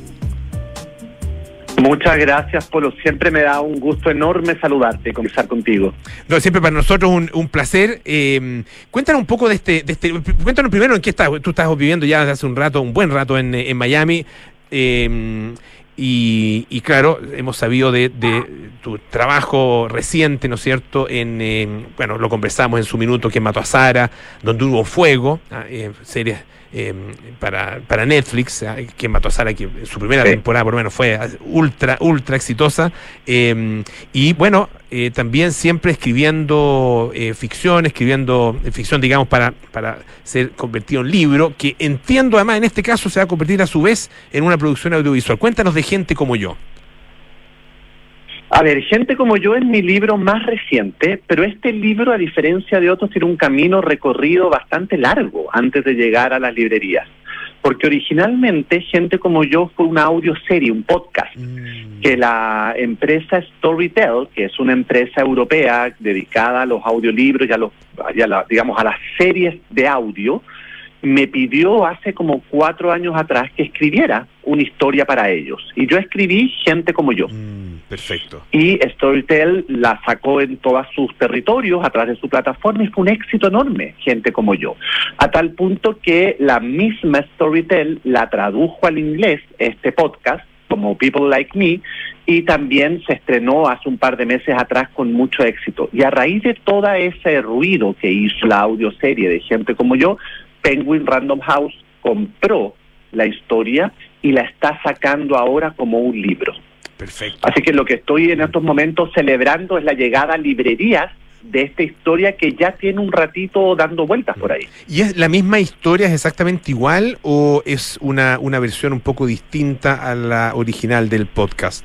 Muchas gracias, Polo. Siempre me da un gusto enorme saludarte y conversar contigo. No, siempre para nosotros un, un placer. Eh, cuéntanos un poco de este, de este. Cuéntanos primero en qué estás. Tú estás viviendo ya desde hace un rato, un buen rato en, en Miami. Eh, y, claro, hemos sabido de, tu trabajo reciente, ¿no es cierto? En, bueno, lo conversamos en su minuto que mató a Sara, donde hubo fuego, ah, series Em, para, para Netflix, ah, que mató a Sara, que su primera temporada por lo menos fue ultra, ultra exitosa. Em, y bueno, eh, también siempre escribiendo eh, ficción, escribiendo eh, ficción, digamos, para, para ser convertido en libro, que entiendo además en este caso se va a convertir a su vez en una producción audiovisual. Cuéntanos de gente como yo. A ver, gente como yo es mi libro más reciente, pero este libro, a diferencia de otros, tiene un camino recorrido bastante largo antes de llegar a las librerías. Porque originalmente gente como yo fue una audioserie, un podcast, mm. que la empresa Storytel, que es una empresa europea dedicada a los audiolibros y a los, digamos, a las series de audio, me pidió hace como cuatro años atrás que escribiera una historia para ellos. Y yo escribí Gente como yo. Mm, perfecto. Y Storytel la sacó en todos sus territorios a través de su plataforma y fue un éxito enorme, Gente como yo. A tal punto que la misma Storytel la tradujo al inglés, este podcast, como People Like Me, y también se estrenó hace un par de meses atrás con mucho éxito. Y a raíz de todo ese ruido que hizo la audioserie de Gente como yo, Penguin Random House compró la historia y la está sacando ahora como un libro. Perfecto. Así que lo que estoy en estos momentos celebrando es la llegada a librerías de esta historia que ya tiene un ratito dando vueltas por ahí. ¿Y es la misma historia, es exactamente igual o es una, una versión un poco distinta a la original del podcast?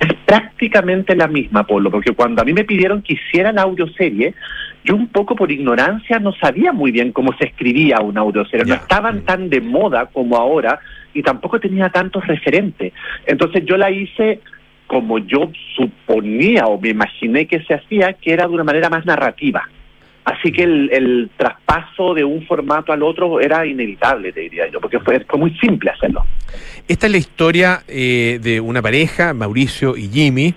Es prácticamente la misma, Polo, porque cuando a mí me pidieron que hiciera la audioserie, yo un poco por ignorancia no sabía muy bien cómo se escribía una audioserie. No estaban tan de moda como ahora y tampoco tenía tantos referentes. Entonces yo la hice como yo suponía o me imaginé que se hacía, que era de una manera más narrativa. Así que el, traspaso de un formato al otro era inevitable, te diría yo, porque fue, fue muy simple hacerlo. Esta es la historia eh, de una pareja, Mauricio y Jimmy,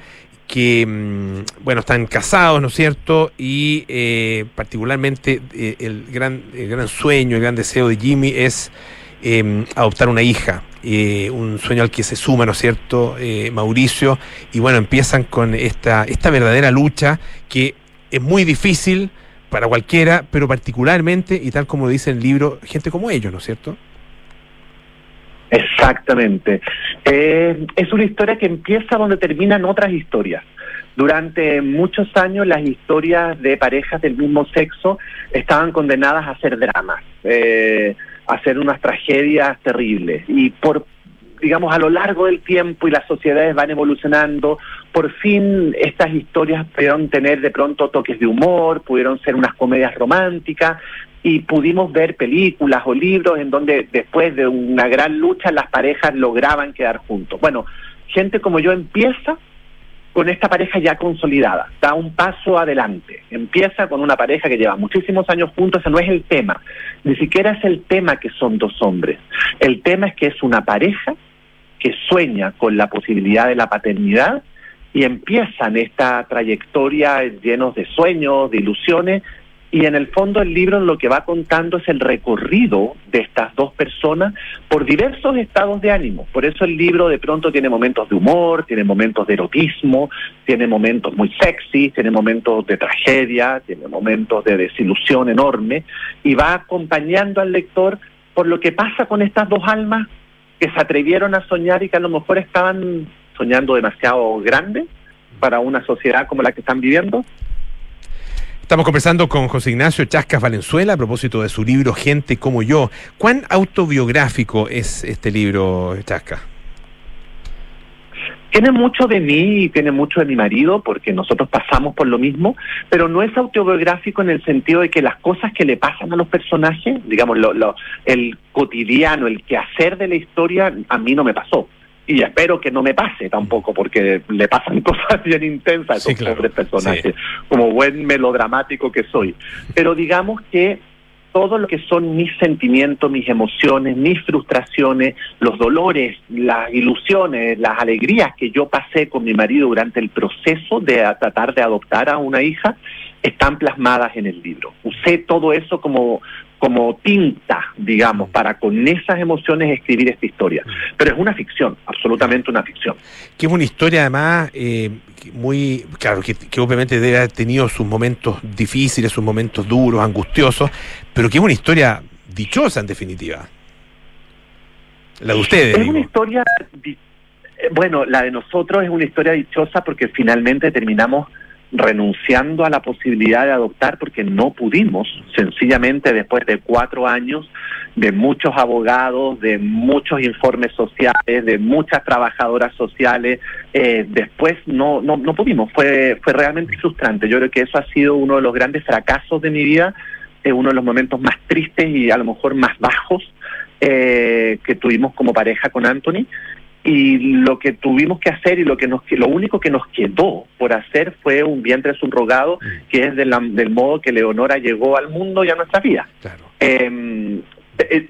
que, mm, bueno, están casados, ¿no es cierto? Y eh, particularmente eh, el, gran, el gran sueño, el gran deseo de Jimmy es em, adoptar una hija. un sueño al que se suma, ¿no es cierto?, Mauricio, y bueno, empiezan con esta, esta verdadera lucha que es muy difícil, para cualquiera, pero particularmente, y tal como dice el libro, gente como ellos, ¿no es cierto? Exactamente. Eh, es una historia que empieza donde terminan otras historias. Durante muchos años las historias de parejas del mismo sexo estaban condenadas a ser dramas, eh, a ser unas tragedias terribles. Y por digamos, a lo largo del tiempo y las sociedades van evolucionando, por fin estas historias pudieron tener de pronto toques de humor, pudieron ser unas comedias románticas y pudimos ver películas o libros en donde después de una gran lucha las parejas lograban quedar juntos. Bueno, gente como yo empieza con esta pareja ya consolidada, da un paso adelante, empieza con una pareja que lleva muchísimos años juntos, ese no es el tema, ni siquiera es el tema que son dos hombres, el tema es que es una pareja que sueña con la posibilidad de la paternidad y empiezan esta trayectoria llenos de sueños, de ilusiones, y en el fondo el libro lo que va contando es el recorrido de estas dos personas por diversos estados de ánimo. Por eso el libro de pronto tiene momentos de humor, tiene momentos de erotismo, tiene momentos muy sexy, tiene momentos de tragedia, tiene momentos de desilusión enorme, y va acompañando al lector por lo que pasa con estas dos almas que se atrevieron a soñar y que a lo mejor estaban soñando demasiado grande para una sociedad como la que están viviendo. Estamos conversando con José Ignacio Chascas Valenzuela a propósito de su libro Gente como yo. ¿Cuán autobiográfico es este libro, Chascas? Tiene mucho de mí y tiene mucho de mi marido, porque nosotros pasamos por lo mismo, pero no es autobiográfico en el sentido de que las cosas que le pasan a los personajes, digamos, lo, lo, el cotidiano, el quehacer de la historia, a mí no me pasó. Y espero que no me pase tampoco, porque le pasan (laughs) cosas bien intensas a esos pobres personajes, como buen melodramático que soy. Pero digamos que todo lo que son mis sentimientos, mis emociones, mis frustraciones, los dolores, las ilusiones, las alegrías que yo pasé con mi marido durante el proceso de tratar de adoptar a una hija, están plasmadas en el libro. Usé todo eso como, como tinta, digamos, para con esas emociones escribir esta historia. Pero es una ficción, absolutamente una ficción. Que es una historia además eh, muy, claro, que, obviamente debe haber tenido sus momentos difíciles, sus momentos duros, angustiosos, pero que es una historia dichosa en definitiva. La de ustedes. Es una historia, eh, bueno, la de nosotros es una historia dichosa porque finalmente terminamos renunciando a la posibilidad de adoptar porque no pudimos, sencillamente después de cuatro años de muchos abogados, de muchos informes sociales, de muchas trabajadoras sociales, eh, después no, no, no pudimos, fue, fue realmente frustrante. Yo creo que eso ha sido uno de los grandes fracasos de mi vida, es uno de los momentos más tristes y a lo mejor más bajos eh, que tuvimos como pareja con Anthony y lo que tuvimos que hacer y lo que nos lo único que nos quedó por hacer fue un vientre subrogado mm. que es del modo que Leonora llegó al mundo y a nuestra vida. Eh,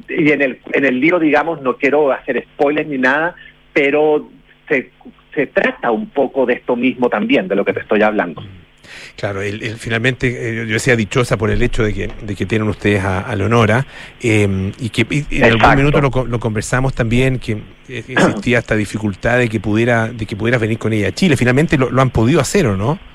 y en el en el libro digamos no quiero hacer spoilers ni nada pero se se trata un poco de esto mismo también de lo que te estoy hablando. Claro, el, finalmente, eh, yo decía dichosa por el hecho de que, de que tienen ustedes a, Leonora, em, y que en algún minuto lo, conversamos también, que eh, (clears throat) existía esta dificultad de que pudiera de que pudieras venir con ella a Chile. Finalmente lo, lo han podido hacer, ¿o no?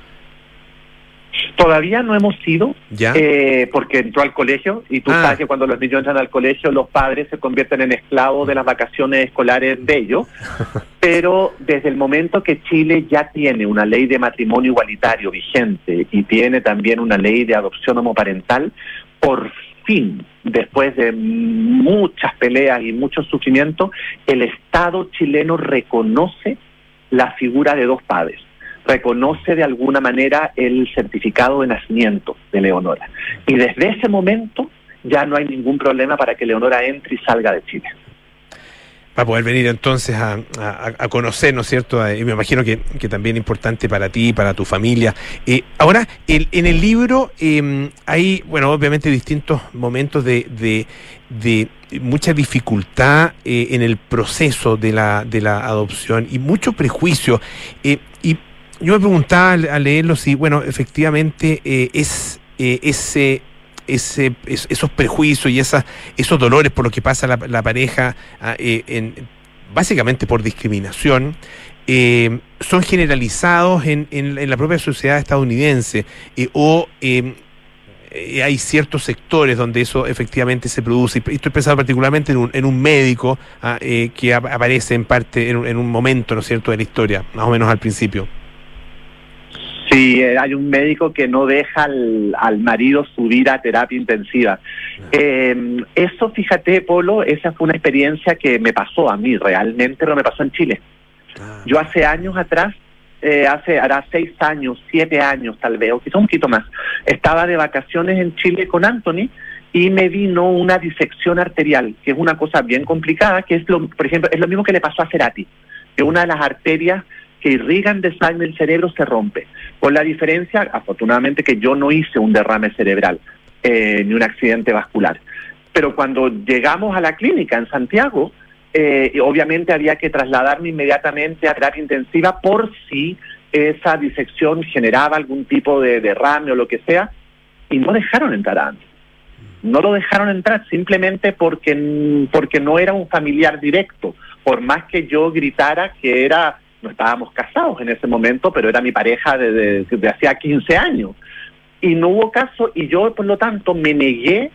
Todavía no hemos ido, eh, porque entró al colegio y tú ah. sabes que cuando los niños entran al colegio los padres se convierten en esclavos de las vacaciones escolares de ellos. (laughs) Pero desde el momento que Chile ya tiene una ley de matrimonio igualitario vigente y tiene también una ley de adopción homoparental, por fin, después de muchas peleas y mucho sufrimiento, el Estado chileno reconoce la figura de dos padres reconoce de alguna manera el certificado de nacimiento de Leonora. Y desde ese momento ya no hay ningún problema para que Leonora entre y salga de Chile. Va a poder venir entonces a, conocer, ¿no es cierto? Y me imagino que, también es importante para ti, para tu familia. Eh, ahora, en el libro em, hay, bueno, obviamente distintos momentos de, de, mucha dificultad eh, en el proceso de la, de la adopción y mucho prejuicio. Eh, yo me preguntaba al, leerlo si, bueno, efectivamente eh, es eh, ese, ese, esos prejuicios y esas, esos dolores por los que pasa la, pareja, ah, eh, en, básicamente por discriminación, son generalizados en, en, la propia sociedad estadounidense o hay ciertos sectores donde eso efectivamente se produce. Y estoy pensando particularmente en un, en un médico ah, que aparece en parte en, en un momento, ¿no es cierto?, de la historia, más o menos al principio. Sí, eh, hay un médico que no deja al, marido subir a terapia intensiva. Em, eso, fíjate, Polo, esa fue una experiencia que me pasó a mí, realmente no me pasó en Chile. Yo hace años atrás, eh, hace, hará seis años, siete años tal vez, o quizá un poquito más, estaba de vacaciones en Chile con Anthony y me vino una disección arterial, que es una cosa bien complicada, que es lo, por ejemplo, es lo mismo que le pasó a Cerati, que una de las arterias que irrigan de sangre el cerebro se rompe. Con la diferencia, afortunadamente, que yo no hice un derrame cerebral eh, ni un accidente vascular. Pero cuando llegamos a la clínica en Santiago, eh, obviamente había que trasladarme inmediatamente a terapia intensiva por si esa disección generaba algún tipo de derrame o lo que sea, y no dejaron entrar a No lo dejaron entrar simplemente porque, porque no era un familiar directo, por más que yo gritara que era no estábamos casados en ese momento, pero era mi pareja desde de, hacía 15 años. Y no hubo caso y yo, por lo tanto, me negué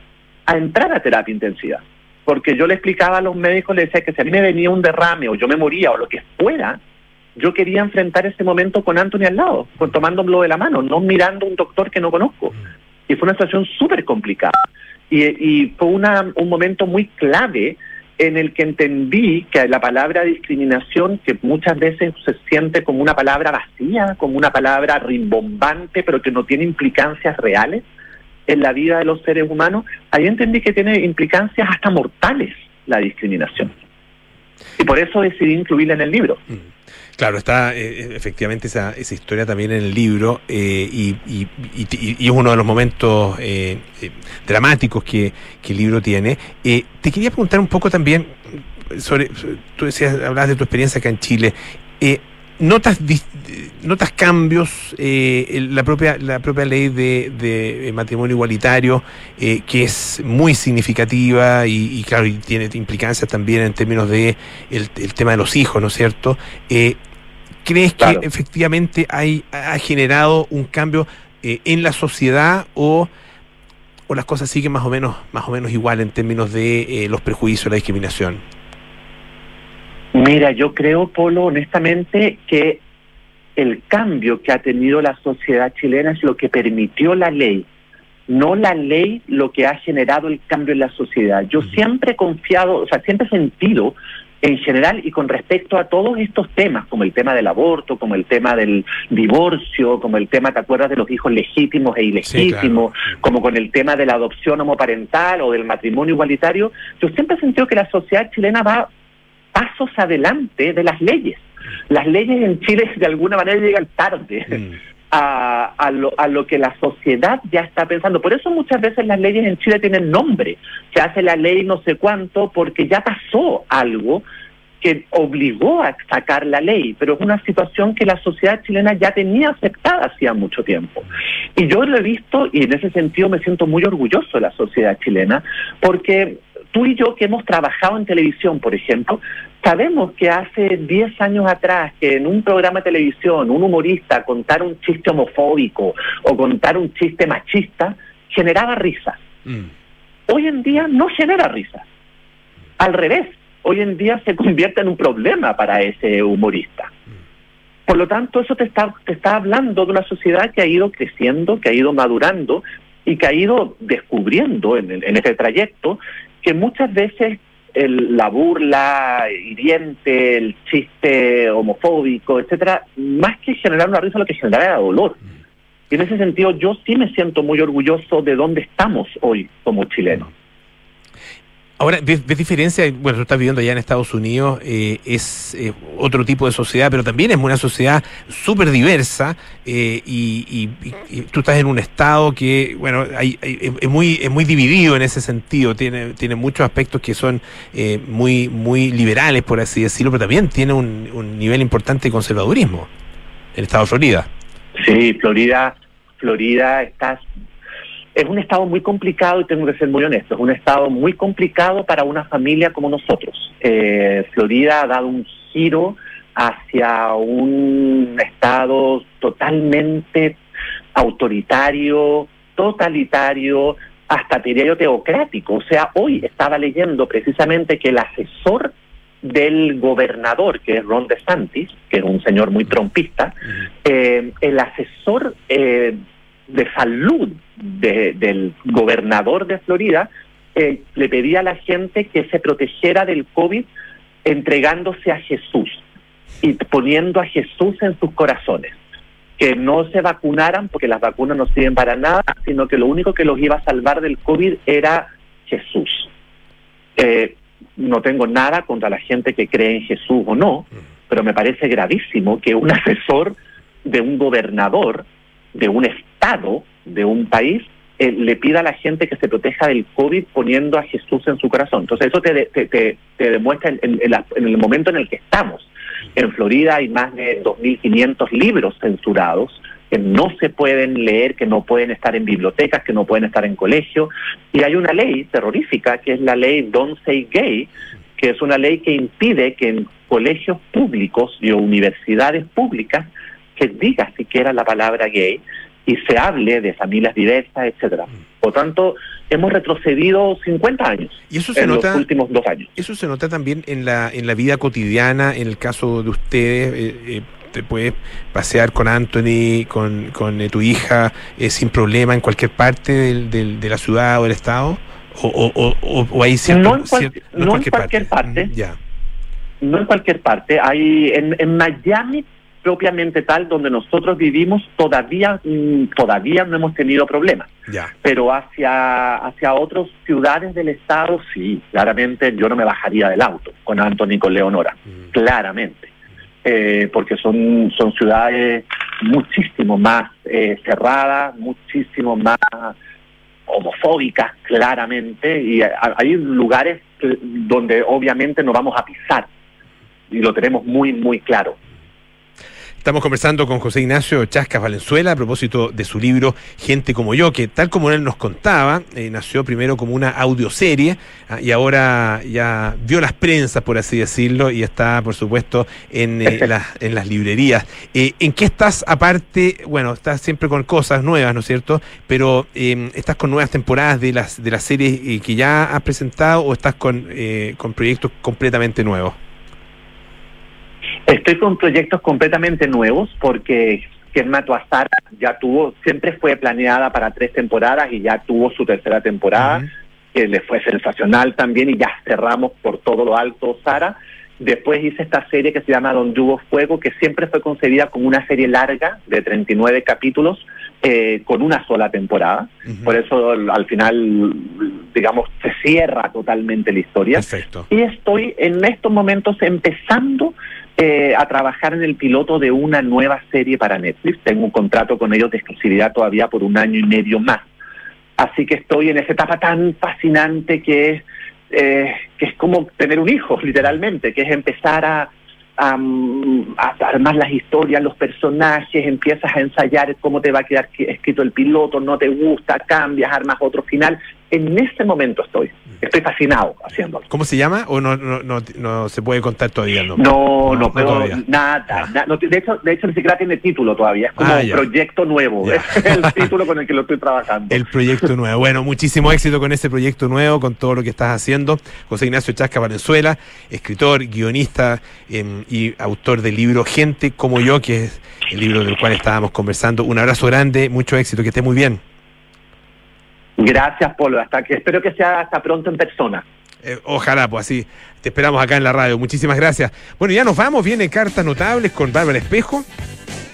a entrar a terapia intensiva. Porque yo le explicaba a los médicos, le decía que si a mí me venía un derrame o yo me moría o lo que fuera, yo quería enfrentar ese momento con Anthony al lado, con tomándomelo de la mano, no mirando un doctor que no conozco. Y fue una situación súper complicada. Y, y fue una, un momento muy clave en el que entendí que la palabra discriminación, que muchas veces se siente como una palabra vacía, como una palabra rimbombante, pero que no tiene implicancias reales en la vida de los seres humanos, ahí entendí que tiene implicancias hasta mortales la discriminación. Y por eso decidí incluirla en el libro. Claro, está eh, efectivamente esa, esa historia también en el libro eh, y, es uno de los momentos eh, dramáticos que, el libro tiene. te quería preguntar un poco también sobre, tú decías, hablabas de tu experiencia acá en Chile. ¿Notas, notas cambios la propia la propia ley de, de matrimonio igualitario que es muy significativa y, claro y tiene implicancias también en términos de el, el tema de los hijos no es cierto ¿Crees que efectivamente hay, ha generado un cambio eh, en la sociedad o, o las cosas siguen más o menos, más o menos igual en términos de eh, los prejuicios, la discriminación? Mira, yo creo, Polo, honestamente, que el cambio que ha tenido la sociedad chilena es lo que permitió la ley, no la ley lo que ha generado el cambio en la sociedad. Yo siempre he confiado, o sea, siempre he sentido en general y con respecto a todos estos temas, como el tema del aborto, como el tema del divorcio, como el tema, ¿te acuerdas de los hijos legítimos e ilegítimos? Como con el tema de la adopción homoparental o del matrimonio igualitario, yo siempre he sentido que la sociedad chilena va pasos adelante de las leyes. Las leyes en Chile de alguna manera llegan tarde. Mm. A, a, lo, a lo que la sociedad ya está pensando. Por eso muchas veces las leyes en Chile tienen nombre. Se hace la ley no sé cuánto porque ya pasó algo que obligó a sacar la ley, pero es una situación que la sociedad chilena ya tenía aceptada hacía mucho tiempo. Y yo lo he visto y en ese sentido me siento muy orgulloso de la sociedad chilena, porque tú y yo que hemos trabajado en televisión, por ejemplo, sabemos que hace 10 años atrás que en un programa de televisión un humorista contar un chiste homofóbico o contar un chiste machista generaba risas. Mm. Hoy en día no genera risas. Al revés, hoy en día se convierte en un problema para ese humorista. Por lo tanto, eso te está, te está hablando de una sociedad que ha ido creciendo, que ha ido madurando y que ha ido descubriendo en, en este trayecto que muchas veces el, la burla hiriente, el chiste homofóbico, etcétera, más que generar una risa, lo que generaba era dolor. Y en ese sentido, yo sí me siento muy orgulloso de dónde estamos hoy como chilenos. Ahora, ¿ves, diferencia? Bueno, tú estás viviendo allá en Estados Unidos, eh, es eh, otro tipo de sociedad, pero también es una sociedad súper diversa eh, y, tú estás en un estado que, bueno, hay, es, muy, es muy dividido en ese sentido, tiene, tiene muchos aspectos que son muy, muy liberales, por así decirlo, pero también tiene un, un nivel importante de conservadurismo, el estado de Florida. Sí, Florida, Florida está es un estado muy complicado y tengo que ser muy honesto, es un estado muy complicado para una familia como nosotros. Eh, Florida ha dado un giro hacia un estado totalmente autoritario, totalitario, hasta diría teocrático. O sea, hoy estaba leyendo precisamente que el asesor del gobernador, que es Ron DeSantis, que es un señor muy trompista, eh, el asesor eh, de salud del gobernador de Florida eh, le pedía a la gente que se protegiera del COVID entregándose a Jesús y poniendo a Jesús en sus corazones. Que no se vacunaran porque las vacunas no sirven para nada, sino que lo único que los iba a salvar del COVID era Jesús. Eh, no tengo nada contra la gente que cree en Jesús o no, pero me parece gravísimo que un (laughs) asesor de un gobernador de un Estado, de un país, eh, le pida a la gente que se proteja del COVID poniendo a Jesús en su corazón. Entonces eso te, te, te, demuestra en, el momento en el que estamos. En Florida hay más de 2.500 libros censurados que no se pueden leer, que no pueden estar en bibliotecas, que no pueden estar en colegios. Y hay una ley terrorífica que es la ley Don't Say Gay, que es una ley que impide que en colegios públicos y universidades públicas se diga siquiera la palabra gay y se hable de familias diversas, etcétera. Por tanto, hemos retrocedido 50 años y eso se en nota, los últimos dos años. Eso se nota también en la en la vida cotidiana, en el caso de ustedes. Eh, eh, te puedes pasear con Anthony, con, con eh, tu hija, sin problema en cualquier parte del, de la ciudad o del estado? ¿O, o, o, o hay cierto, no en, no en cualquier, parte. Ya. No en cualquier parte. Hay en, en Miami propiamente tal donde nosotros vivimos todavía mm, todavía no hemos tenido problemas. Pero hacia hacia otras ciudades del estado sí, claramente yo no me bajaría del auto con Anthony con Leonora, mm. claramente. Eh, porque son son ciudades muchísimo más eh, cerradas, muchísimo más homofóbicas, claramente, y hay lugares donde obviamente no vamos a pisar, y lo tenemos muy, muy claro. Estamos conversando con José Ignacio Chascas Valenzuela a propósito de su libro Gente como yo, que tal como él nos contaba, eh, nació primero como una audioserie ah, y ahora ya vio las prensas, por así decirlo, y está, por supuesto, en, eh, en las librerías. Eh, ¿En qué estás aparte? Bueno, estás siempre con cosas nuevas, ¿no es cierto? Pero em, ¿estás con nuevas temporadas de las, de las series que ya has presentado o estás con, con proyectos completamente nuevos? Estoy con proyectos completamente nuevos porque Mato Azar ya tuvo, siempre fue planeada para tres temporadas y ya tuvo su tercera temporada, que le fue sensacional también y ya cerramos por todo lo alto Sara. Después hice esta serie que se llama Donde hubo fuego, que siempre fue concebida como una serie larga de 39 capítulos, eh, con una sola temporada. Por eso al final, digamos, se cierra totalmente la historia. Perfecto. Y estoy en estos momentos empezando eh, a trabajar en el piloto de una nueva serie para Netflix. Tengo un contrato con ellos de exclusividad todavía por un año y medio más. Así que estoy en esa etapa tan fascinante que es, eh, que es como tener un hijo, (laughs) literalmente, que es empezar a a, armar las historias, los personajes, empiezas a ensayar cómo te va a quedar escrito el piloto, no te gusta, cambias, armas otro final. En ese momento estoy. Estoy fascinado haciéndolo. ¿Cómo se llama? ¿O no, no, no, se puede contar todavía No, no, pero nada. Ah. de, hecho, de hecho, ni siquiera tiene título todavía. Es como un ah, proyecto nuevo. (laughs) Es el (laughs) título con el que lo estoy trabajando. El proyecto nuevo. Bueno, muchísimo éxito con ese proyecto nuevo, con todo lo que estás haciendo. José Ignacio Chasca Valenzuela, escritor, guionista em, y autor del libro Gente como yo, que es el libro del cual estábamos conversando. Un abrazo grande, mucho éxito, que esté muy bien. Gracias, Polo. Hasta que espero que sea hasta pronto en persona. Eh, ojalá, pues así te esperamos acá en la radio. Muchísimas gracias. Bueno, ya nos vamos. Viene cartas notables con Bárbara Espejo.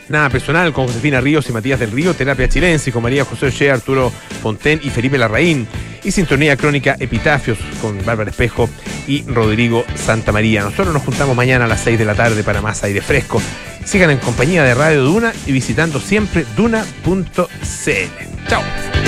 Nada personal con Josefina Ríos y Matías del Río, Terapia Chilense con María José Oche, Arturo Fontén y Felipe Larraín. Y Sintonía Crónica Epitafios con Bárbara Espejo y Rodrigo Santa María. Nosotros nos juntamos mañana a las 6 de la tarde para más aire fresco. Sigan en compañía de Radio Duna y visitando siempre duna.cl. Chao.